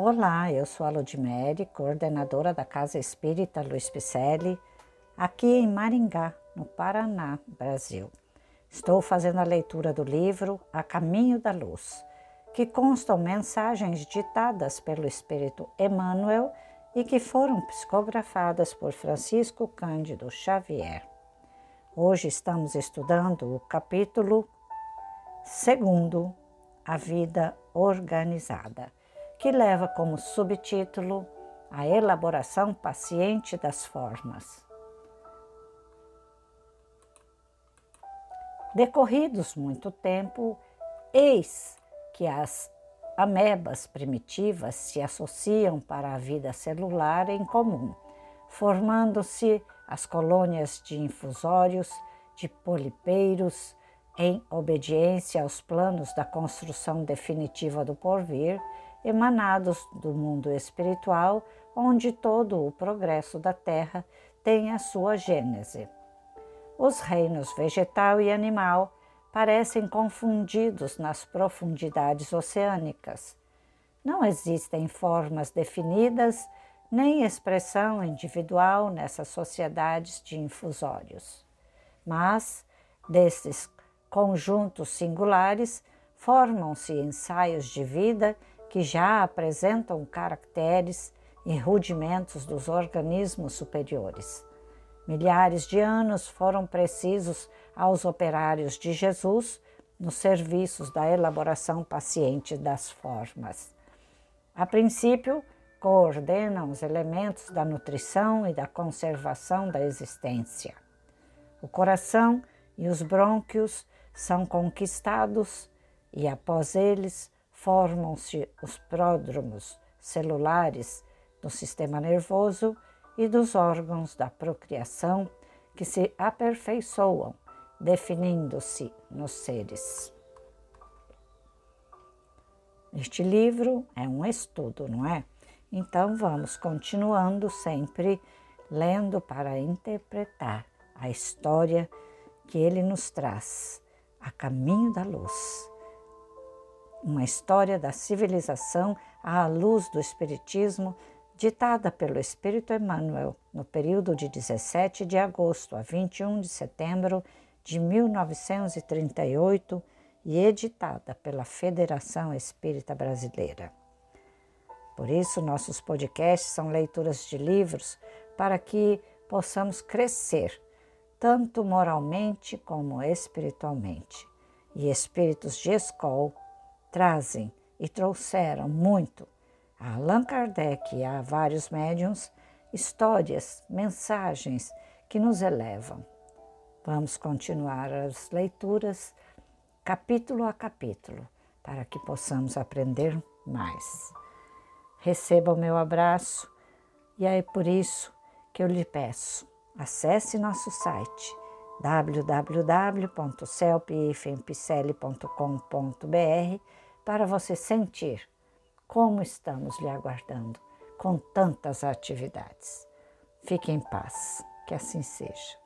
Olá, eu sou a Ludmere, coordenadora da Casa Espírita Luiz Picelli, aqui em Maringá, no Paraná, Brasil. Estou fazendo a leitura do livro A Caminho da Luz, que constam mensagens ditadas pelo Espírito Emmanuel e que foram psicografadas por Francisco Cândido Xavier. Hoje estamos estudando o capítulo segundo, A Vida Organizada que leva como subtítulo A Elaboração Paciente das Formas. Decorridos muito tempo, eis que as amebas primitivas se associam para a vida celular em comum, formando-se as colônias de infusórios, de polipeiros, em obediência aos planos da construção definitiva do porvir, emanados do mundo espiritual, onde todo o progresso da Terra tem a sua gênese. Os reinos vegetal e animal parecem confundidos nas profundidades oceânicas. Não existem formas definidas nem expressão individual nessas sociedades de infusórios. Mas, desses conjuntos singulares, formam-se ensaios de vida que já apresentam caracteres e rudimentos dos organismos superiores. Milhares de anos foram precisos aos operários de Jesus nos serviços da elaboração paciente das formas. A princípio, coordenam os elementos da nutrição e da conservação da existência. O coração e os brônquios são conquistados e, após eles, formam-se os pródromos celulares do sistema nervoso e dos órgãos da procriação que se aperfeiçoam, definindo-se nos seres. Este livro é um estudo, não é? Então vamos continuando sempre lendo para interpretar a história que ele nos traz, a caminho da luz uma história da civilização à luz do Espiritismo, ditada pelo Espírito Emmanuel no período de 17 de agosto a 21 de setembro de 1938 e editada pela Federação Espírita Brasileira. Por isso, nossos podcasts são leituras de livros para que possamos crescer, tanto moralmente como espiritualmente. E espíritos de escola trazem e trouxeram muito a Allan Kardec e a vários médiums histórias, mensagens que nos elevam. Vamos continuar as leituras capítulo a capítulo para que possamos aprender mais. Receba o meu abraço e é por isso que eu lhe peço, acesse nosso site www.celpifempicele.com.br para você sentir como estamos lhe aguardando com tantas atividades. Fique em paz, que assim seja.